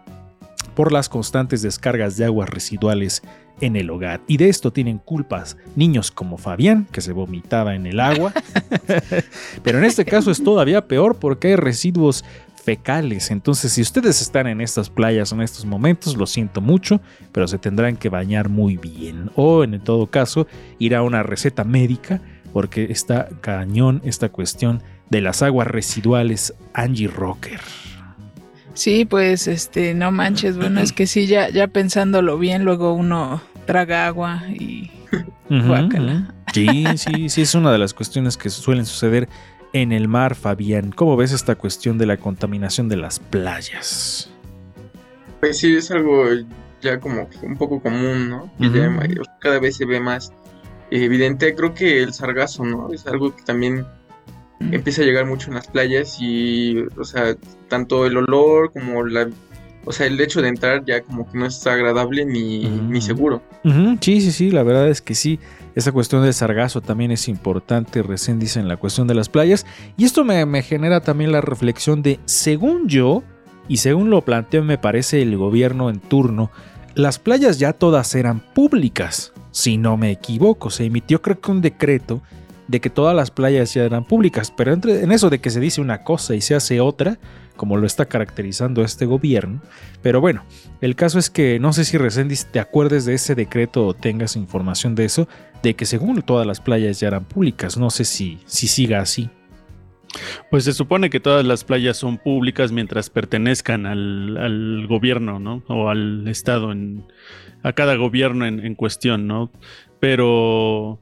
por las constantes descargas de aguas residuales en el hogar. Y de esto tienen culpas niños como Fabián, que se vomitaba en el agua. Pero en este caso es todavía peor porque hay residuos fecales. Entonces, si ustedes están en estas playas en estos momentos, lo siento mucho, pero se tendrán que bañar muy bien. O en todo caso, ir a una receta médica porque está cañón esta cuestión de las aguas residuales Angie Rocker. Sí, pues este, no manches, bueno, es que sí, ya, ya pensándolo bien, luego uno traga agua y ujú. Sí, sí, sí, es una de las cuestiones que suelen suceder en el mar, Fabián. ¿Cómo ves esta cuestión de la contaminación de las playas? Pues sí, es algo ya como que un poco común, ¿no? Ya cada vez se ve más evidente. Creo que el sargazo, ¿no? Es algo que también empieza a llegar mucho en las playas y, o sea, tanto el olor como la... O sea, el hecho de entrar ya como que no es agradable ni, ni seguro. Sí, sí, sí, la verdad es que sí. Esa cuestión del sargazo también es importante, recién dicen la cuestión de las playas. Y esto me, me genera también la reflexión de, según yo, y según lo planteó me parece el gobierno en turno, las playas ya todas eran públicas, si no me equivoco. Se emitió creo que un decreto de que todas las playas ya eran públicas, pero entre, en eso de que se dice una cosa y se hace otra, como lo está caracterizando este gobierno. Pero bueno, el caso es que no sé si Reséndiz te acuerdes de ese decreto o tengas información de eso, de que según todas las playas ya eran públicas. No sé si, si siga así. Pues se supone que todas las playas son públicas mientras pertenezcan al, gobierno, ¿no? O al Estado, en, a cada gobierno en cuestión, ¿no? Pero,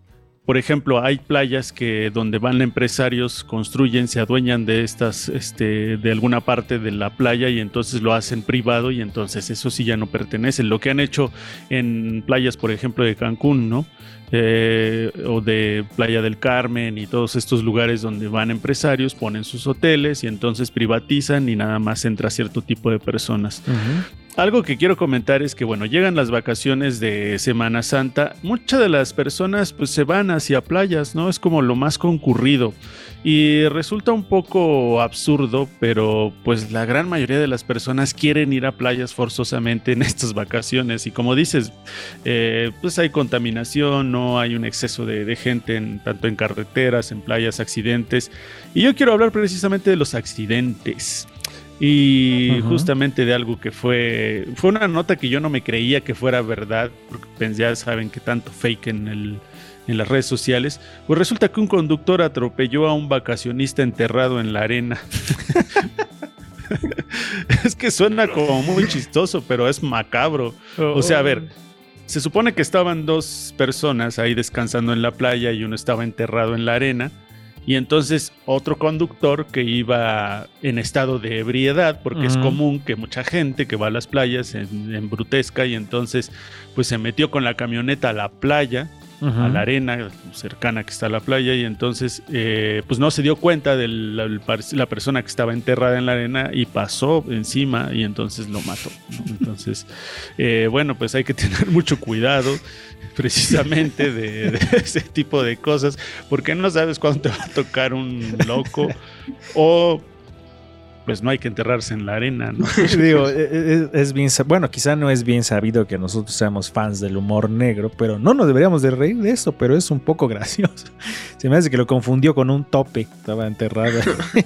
por ejemplo, hay playas que donde van empresarios, construyen, se adueñan de estas, este, de alguna parte de la playa y entonces lo hacen privado y entonces eso sí ya no pertenece. Lo que han hecho en playas, por ejemplo, de Cancún, ¿no? eh, o de Playa del Carmen y todos estos lugares donde van empresarios, ponen sus hoteles y entonces privatizan y nada más entra cierto tipo de personas. Algo que quiero comentar es que, bueno, llegan las vacaciones de Semana Santa, muchas de las personas pues se van hacia playas, ¿no? Es como lo más concurrido. Y resulta un poco absurdo, pero pues la gran mayoría de las personas quieren ir a playas forzosamente en estas vacaciones. Y como dices, eh, pues hay contaminación, no hay un exceso de, de gente en, tanto en carreteras, en playas, accidentes. Y yo quiero hablar precisamente de los accidentes. Y justamente de algo que fue. Fue una nota que yo no me creía que fuera verdad. Porque pues, ya saben que tanto fake en, el, en las redes sociales. Pues resulta que un conductor atropelló a un vacacionista enterrado en la arena. es que suena como muy chistoso, pero es macabro. O sea, a ver, se supone que estaban dos personas ahí descansando en la playa y uno estaba enterrado en la arena. Y entonces otro conductor que iba en estado de ebriedad, porque es común que mucha gente que va a las playas en, embrutezca y entonces pues se metió con la camioneta a la playa, A la arena cercana que está a la playa y entonces eh, pues no se dio cuenta de la, persona que estaba enterrada en la arena y pasó encima y entonces lo mató. ¿no? Entonces, eh, bueno, pues hay que tener mucho cuidado precisamente de, de ese tipo de cosas porque no sabes cuándo te va a tocar un loco o pues no hay que enterrarse en la arena, ¿no? Digo, e- e- es, bien, bueno, quizá no es bien sabido que nosotros seamos fans del humor negro, pero no nos deberíamos de reír de eso, pero es un poco gracioso. Se me hace que lo confundió con un tope, estaba enterrado.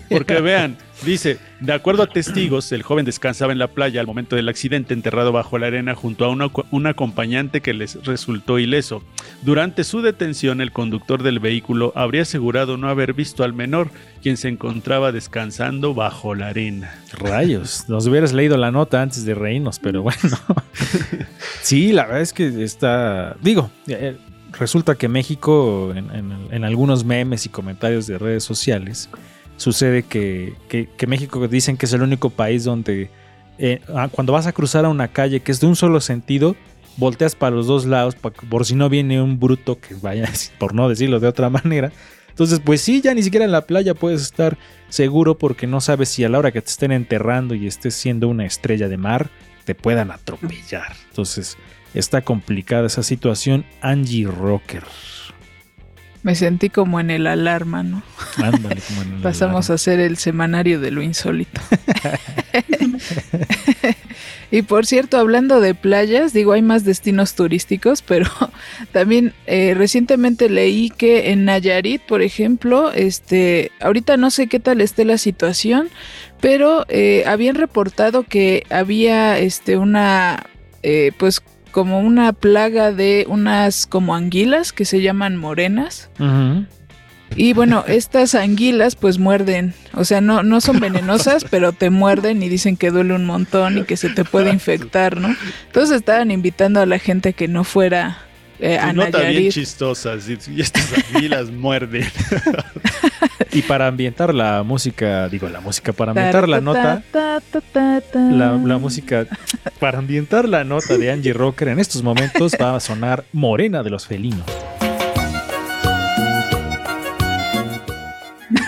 Porque vean, dice, de acuerdo a testigos, el joven descansaba en la playa al momento del accidente enterrado bajo la arena junto a una- un acompañante que les resultó ileso. Durante su detención, el conductor del vehículo habría asegurado no haber visto al menor, quien se encontraba descansando bajo la arena. Rayos, nos hubieras leído la nota antes de reírnos, pero bueno. sí, la verdad es que está, digo, eh, resulta que México, en, en- en algunos memes y comentarios de redes sociales, sucede que, que- México dicen que es el único país donde eh, ah, cuando vas a cruzar a una calle que es de un solo sentido, volteas para los dos lados por si no viene un bruto que vaya, por no decirlo de otra manera. Entonces, pues sí, ya ni siquiera en la playa puedes estar seguro porque no sabes si a la hora que te estén enterrando y estés siendo una estrella de mar, te puedan atropellar. Entonces, está complicada esa situación. Angie Rocker. Me sentí como en el alarma, ¿no? Ándale, como en el Pasamos a hacer el semanario de lo insólito. y por cierto, hablando de playas, digo, hay más destinos turísticos, pero también eh, recientemente leí que en Nayarit, por ejemplo, este, ahorita no sé qué tal esté la situación, pero eh, habían reportado que había este, una, eh, pues como una plaga de unas como anguilas que se llaman morenas. Y bueno, estas anguilas pues muerden, o sea, no, no son venenosas, pero te muerden y dicen que duele un montón y que se te puede infectar, ¿no? Entonces estaban invitando a la gente que no fuera eh, a Nota bien Nayarit. y estas anguilas muerden. Y para ambientar la música, digo, la música, para ambientar la nota, la, música, para ambientar la nota de Angie Rocker en estos momentos va a sonar Morena de los Felinos.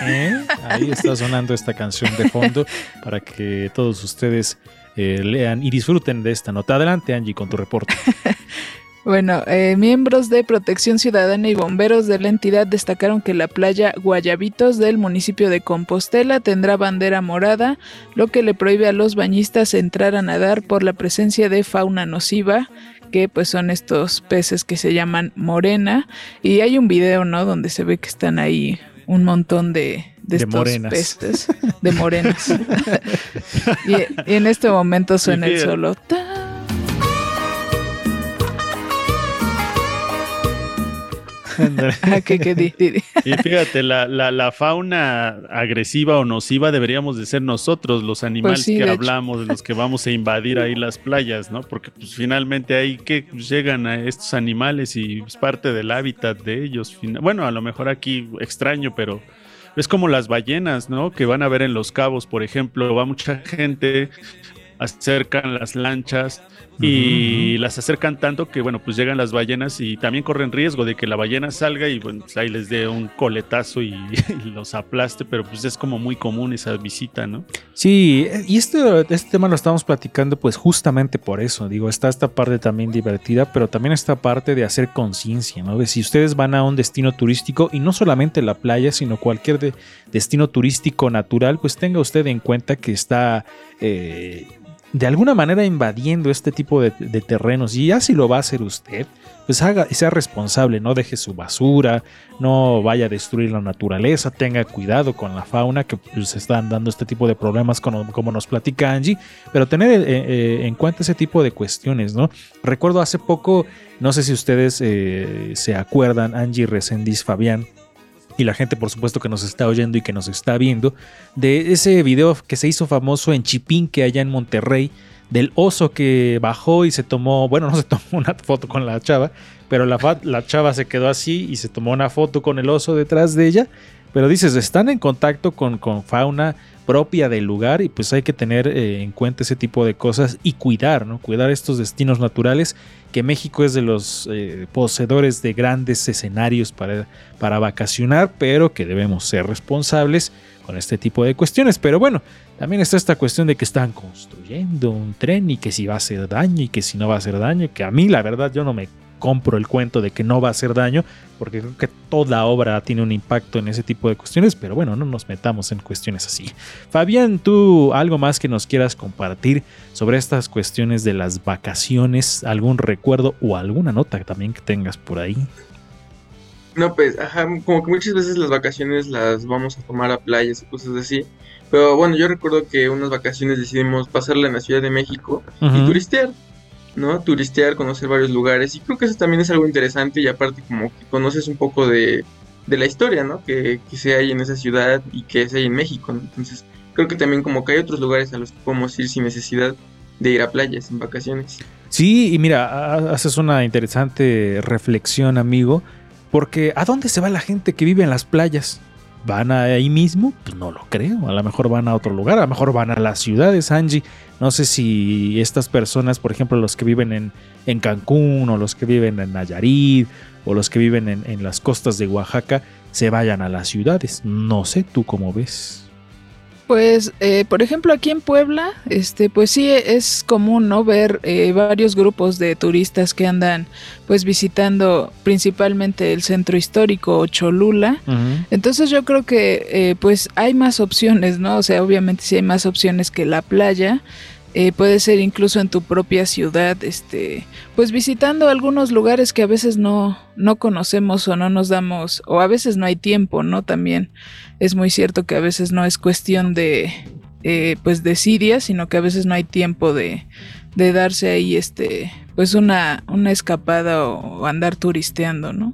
¿Eh? Ahí está sonando esta canción de fondo para que todos ustedes eh, lean y disfruten de esta nota. Adelante, Angie, con tu reporte. Bueno, eh, miembros de Protección Ciudadana y bomberos de la entidad destacaron que la playa Guayabitos del municipio de Compostela tendrá bandera morada, lo que le prohíbe a los bañistas entrar a nadar por la presencia de fauna nociva, que pues son estos peces que se llaman morena. Y hay un video, ¿no? Donde se ve que están ahí un montón de, de, De estos morenas. peces de morenas. y, y en este momento suena el solo. Ah, que, que di- di- di. Y fíjate, la, la, la fauna agresiva o nociva deberíamos de ser nosotros, los animales Pues sí, que hablamos, de los que vamos a invadir ahí las playas, ¿no? Porque pues finalmente ahí que pues, llegan a estos animales y es parte del hábitat de ellos. Bueno, a lo mejor aquí extraño, pero es como las ballenas, ¿no? Que van a ver en los cabos, por ejemplo, va mucha gente, acercan las lanchas y las acercan tanto que, bueno, pues llegan las ballenas y también corren riesgo de que la ballena salga y, bueno, pues ahí les dé un coletazo y, y los aplaste, pero pues es como muy común esa visita, ¿no? Sí, y este, este tema lo estamos platicando pues justamente por eso, digo, está esta parte también divertida, pero también esta parte de hacer conciencia, ¿no? De si ustedes van a un destino turístico y no solamente la playa, sino cualquier de- destino turístico natural, pues tenga usted en cuenta que está... eh, de alguna manera invadiendo este tipo de, terrenos y ya si lo va a hacer usted, pues haga, sea responsable, no deje su basura, no vaya a destruir la naturaleza, tenga cuidado con la fauna que pues, están dando este tipo de problemas como, como nos platica Angie, pero tener eh, eh, en cuenta ese tipo de cuestiones, ¿no? Recuerdo hace poco, no sé si ustedes eh, se acuerdan, Angie Resendiz Fabián, y la gente por supuesto que nos está oyendo y que nos está viendo, de ese video que se hizo famoso en Chipinque allá en Monterrey, del oso que bajó y se tomó, bueno, no se tomó una foto con la chava, pero la, la chava se quedó así y se tomó una foto con el oso detrás de ella. Pero dices, están en contacto con, con fauna propia del lugar y pues hay que tener eh, en cuenta ese tipo de cosas y cuidar, ¿no? Cuidar estos destinos naturales, que México es de los eh, poseedores de grandes escenarios para, para vacacionar, pero que debemos ser responsables con este tipo de cuestiones. Pero bueno, también está esta cuestión de que están construyendo un tren y que si va a hacer daño y que si no va a hacer daño, que a mí la verdad yo no me compro el cuento de que no va a hacer daño, porque creo que toda obra tiene un impacto en ese tipo de cuestiones, pero bueno, no nos metamos en cuestiones así. Fabián, tú algo más que nos quieras compartir sobre estas cuestiones de las vacaciones, algún recuerdo o alguna nota también que tengas por ahí. No, pues, ajá, como que muchas veces las vacaciones las vamos a tomar a playas y cosas así. Pero bueno, yo recuerdo que unas vacaciones decidimos pasarla en la Ciudad de México y turistear, ¿no? Turistear, conocer varios lugares. Y creo que eso también es algo interesante y aparte como que conoces un poco de, de la historia, ¿no? Que, que se hay en esa ciudad y que se hay en México. Entonces, creo que también como que hay otros lugares a los que podemos ir sin necesidad de ir a playas en vacaciones. Sí, y mira, ha- haces una interesante reflexión, amigo, porque ¿a dónde se va la gente que vive en las playas? ¿Van ahí mismo? Pues no lo creo. A lo mejor van a otro lugar, a lo mejor van a las ciudades, Angie. No sé si estas personas, por ejemplo, los que viven en, en Cancún o los que viven en Nayarit o los que viven en, en las costas de Oaxaca, se vayan a las ciudades. No sé, ¿tú cómo ves? Pues, eh, por ejemplo, aquí en Puebla, este, pues sí es común, ¿no? Ver eh, varios grupos de turistas que andan, pues, visitando principalmente el centro histórico o Cholula. Entonces yo creo que, eh, pues, hay más opciones, ¿no? O sea, obviamente sí hay más opciones que la playa. Eh, puede ser incluso en tu propia ciudad, este, pues visitando algunos lugares que a veces no, no conocemos o no nos damos, o a veces no hay tiempo, ¿no? También es muy cierto que a veces no es cuestión de, eh, pues, desidia, sino que a veces no hay tiempo de, de darse ahí, este, pues una, una escapada o, andar turisteando, ¿no?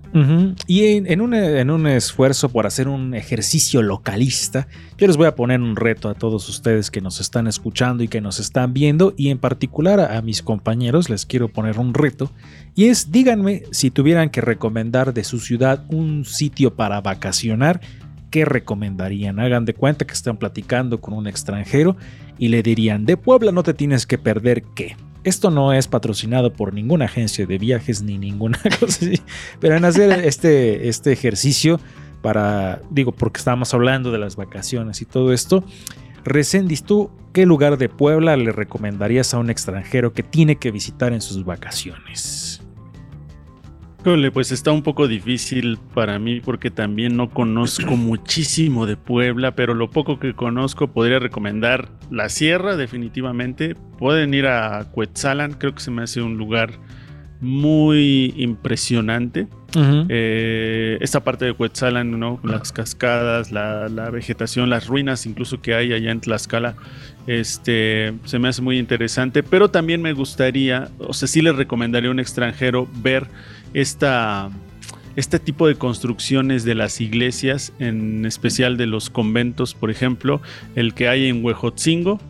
Y en, en un, en un esfuerzo por hacer un ejercicio localista, yo les voy a poner un reto a todos ustedes que nos están escuchando y que nos están viendo, y en particular a, a mis compañeros les quiero poner un reto, y es díganme si tuvieran que recomendar de su ciudad un sitio para vacacionar, ¿qué recomendarían? Hagan de cuenta que están platicando con un extranjero y le dirían, de Puebla no te tienes que perder qué. Esto no es patrocinado por ninguna agencia de viajes ni ninguna cosa así, pero en hacer este, este ejercicio para, digo, porque estábamos hablando de las vacaciones y todo esto. Recendis, ¿tú qué lugar de Puebla le recomendarías a un extranjero que tiene que visitar en sus vacaciones? Híjole, pues está un poco difícil para mí porque también no conozco muchísimo de Puebla, pero lo poco que conozco podría recomendar la sierra definitivamente. Pueden ir a Cuetzalan, creo que se me hace un lugar muy impresionante. Eh, esta parte de Cuetzalan, ¿no? las cascadas, la, la, vegetación, las ruinas incluso que hay allá en Tlaxcala, este, se me hace muy interesante. Pero también me gustaría, o sea, sí les recomendaría a un extranjero ver esta, este tipo de construcciones de las iglesias, en especial de los conventos, por ejemplo, el que hay en Huejotzingo,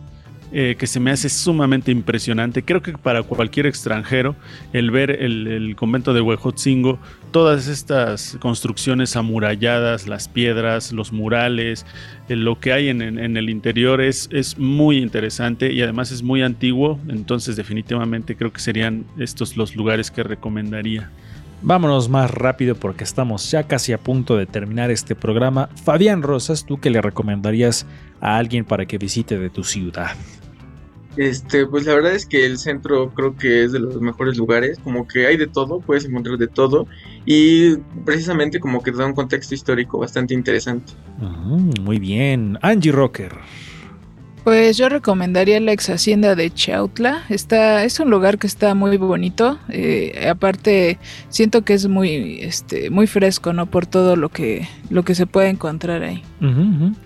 eh, que se me hace sumamente impresionante. Creo que para cualquier extranjero, el ver el, convento de Huejotzingo, todas estas construcciones amuralladas, las piedras, los murales, eh, lo que hay en, en, el interior es, es muy interesante y además es muy antiguo, entonces definitivamente creo que serían estos los lugares que recomendaría. Vámonos más rápido porque estamos ya casi a punto de terminar este programa. Fabián Rosas, ¿tú qué le recomendarías a alguien para que visite de tu ciudad? Este, pues la verdad es que el centro creo que es de los mejores lugares, como que hay de todo, puedes encontrar de todo y precisamente como que da un contexto histórico bastante interesante. muy bien, Angie Rocker. Pues yo recomendaría la ex hacienda de Chautla. Está, es un lugar que está muy bonito. Eh, aparte, siento que es muy, este, muy fresco, ¿no? Por todo lo que, lo que se puede encontrar ahí.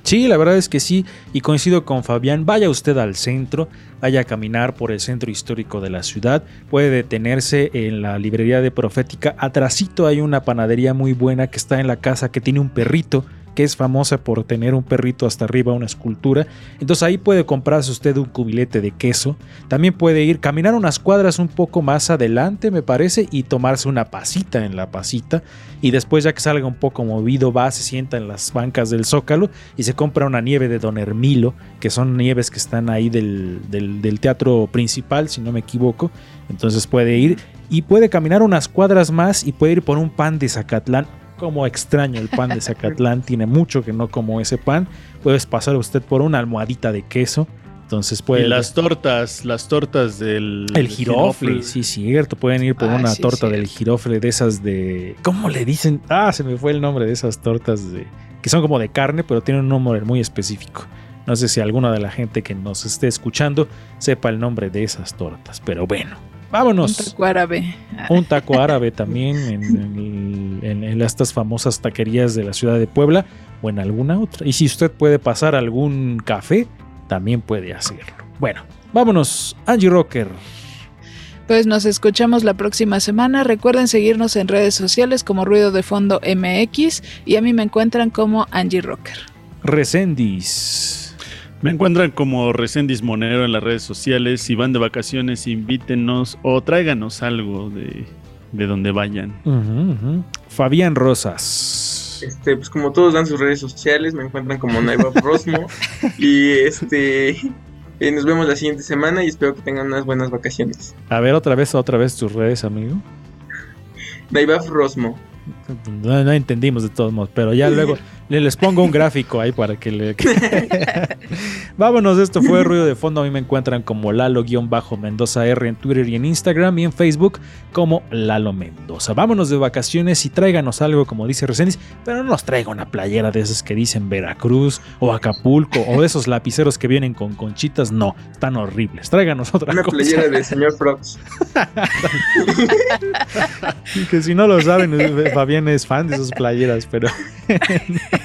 Sí, la verdad es que sí. Y coincido con Fabián. Vaya usted al centro, vaya a caminar por el centro histórico de la ciudad. Puede detenerse en la librería de Profética. Atrasito hay una panadería muy buena que está en la casa que tiene un perrito que es famosa por tener un perrito hasta arriba, una escultura. Entonces ahí puede comprarse usted un cubilete de queso. También puede ir, caminar unas cuadras un poco más adelante, me parece, y tomarse una pasita en la pasita. Y después, ya que salga un poco movido, va, se sienta en las bancas del Zócalo y se compra una nieve de Don Hermilo, que son nieves que están ahí del, del teatro principal, si no me equivoco. Entonces puede ir y puede caminar unas cuadras más y puede ir por un pan de Zacatlán como extraño el pan de Zacatlán, tiene mucho que no como ese pan. Puedes pasar usted por una almohadita de queso. Entonces puede. Y las tortas, las tortas del. El girofle, sí, cierto. Pueden ir por una torta del girofle de esas de. ¿Cómo le dicen? Ah, se me fue el nombre de esas tortas de. que son como de carne, pero tienen un nombre muy específico. No sé si alguna de la gente que nos esté escuchando sepa el nombre de esas tortas, pero bueno. Vámonos. Un taco árabe. Un taco árabe también en, estas famosas taquerías de la ciudad de Puebla o en alguna otra. Y si usted puede pasar algún café, también puede hacerlo. Bueno, vámonos. Angie Rocker. Pues nos escuchamos la próxima semana. Recuerden seguirnos en redes sociales como Ruido de Fondo MX y a mí me encuentran como Angie Rocker. Recendis. Me encuentran como Recendis Monero en las redes sociales. Si van de vacaciones, invítenos o tráiganos algo de, donde vayan. Fabián Rosas. Este, pues como todos dan sus redes sociales, me encuentran como Naiva Rosmo. y este eh, nos vemos la siguiente semana y espero que tengan unas buenas vacaciones. A ver otra vez, otra vez tus redes, amigo. Naibaf Rosmo. No, entendimos de todos modos, pero ya luego les pongo un gráfico ahí para que le... Vámonos, esto fue Ruido de Fondo. A mí me encuentran como Lalo-Mendoza R en Twitter y en Instagram y en Facebook como Lalo Mendoza. Vámonos de vacaciones y tráiganos algo, como dice Resenis, pero no nos traiga una playera de esas que dicen Veracruz o Acapulco o esos lapiceros que vienen con conchitas. No, están horribles. Tráiganos otra una cosa. Una playera de señor Frogs. que si no lo saben, Fabián es fan de esas playeras, pero...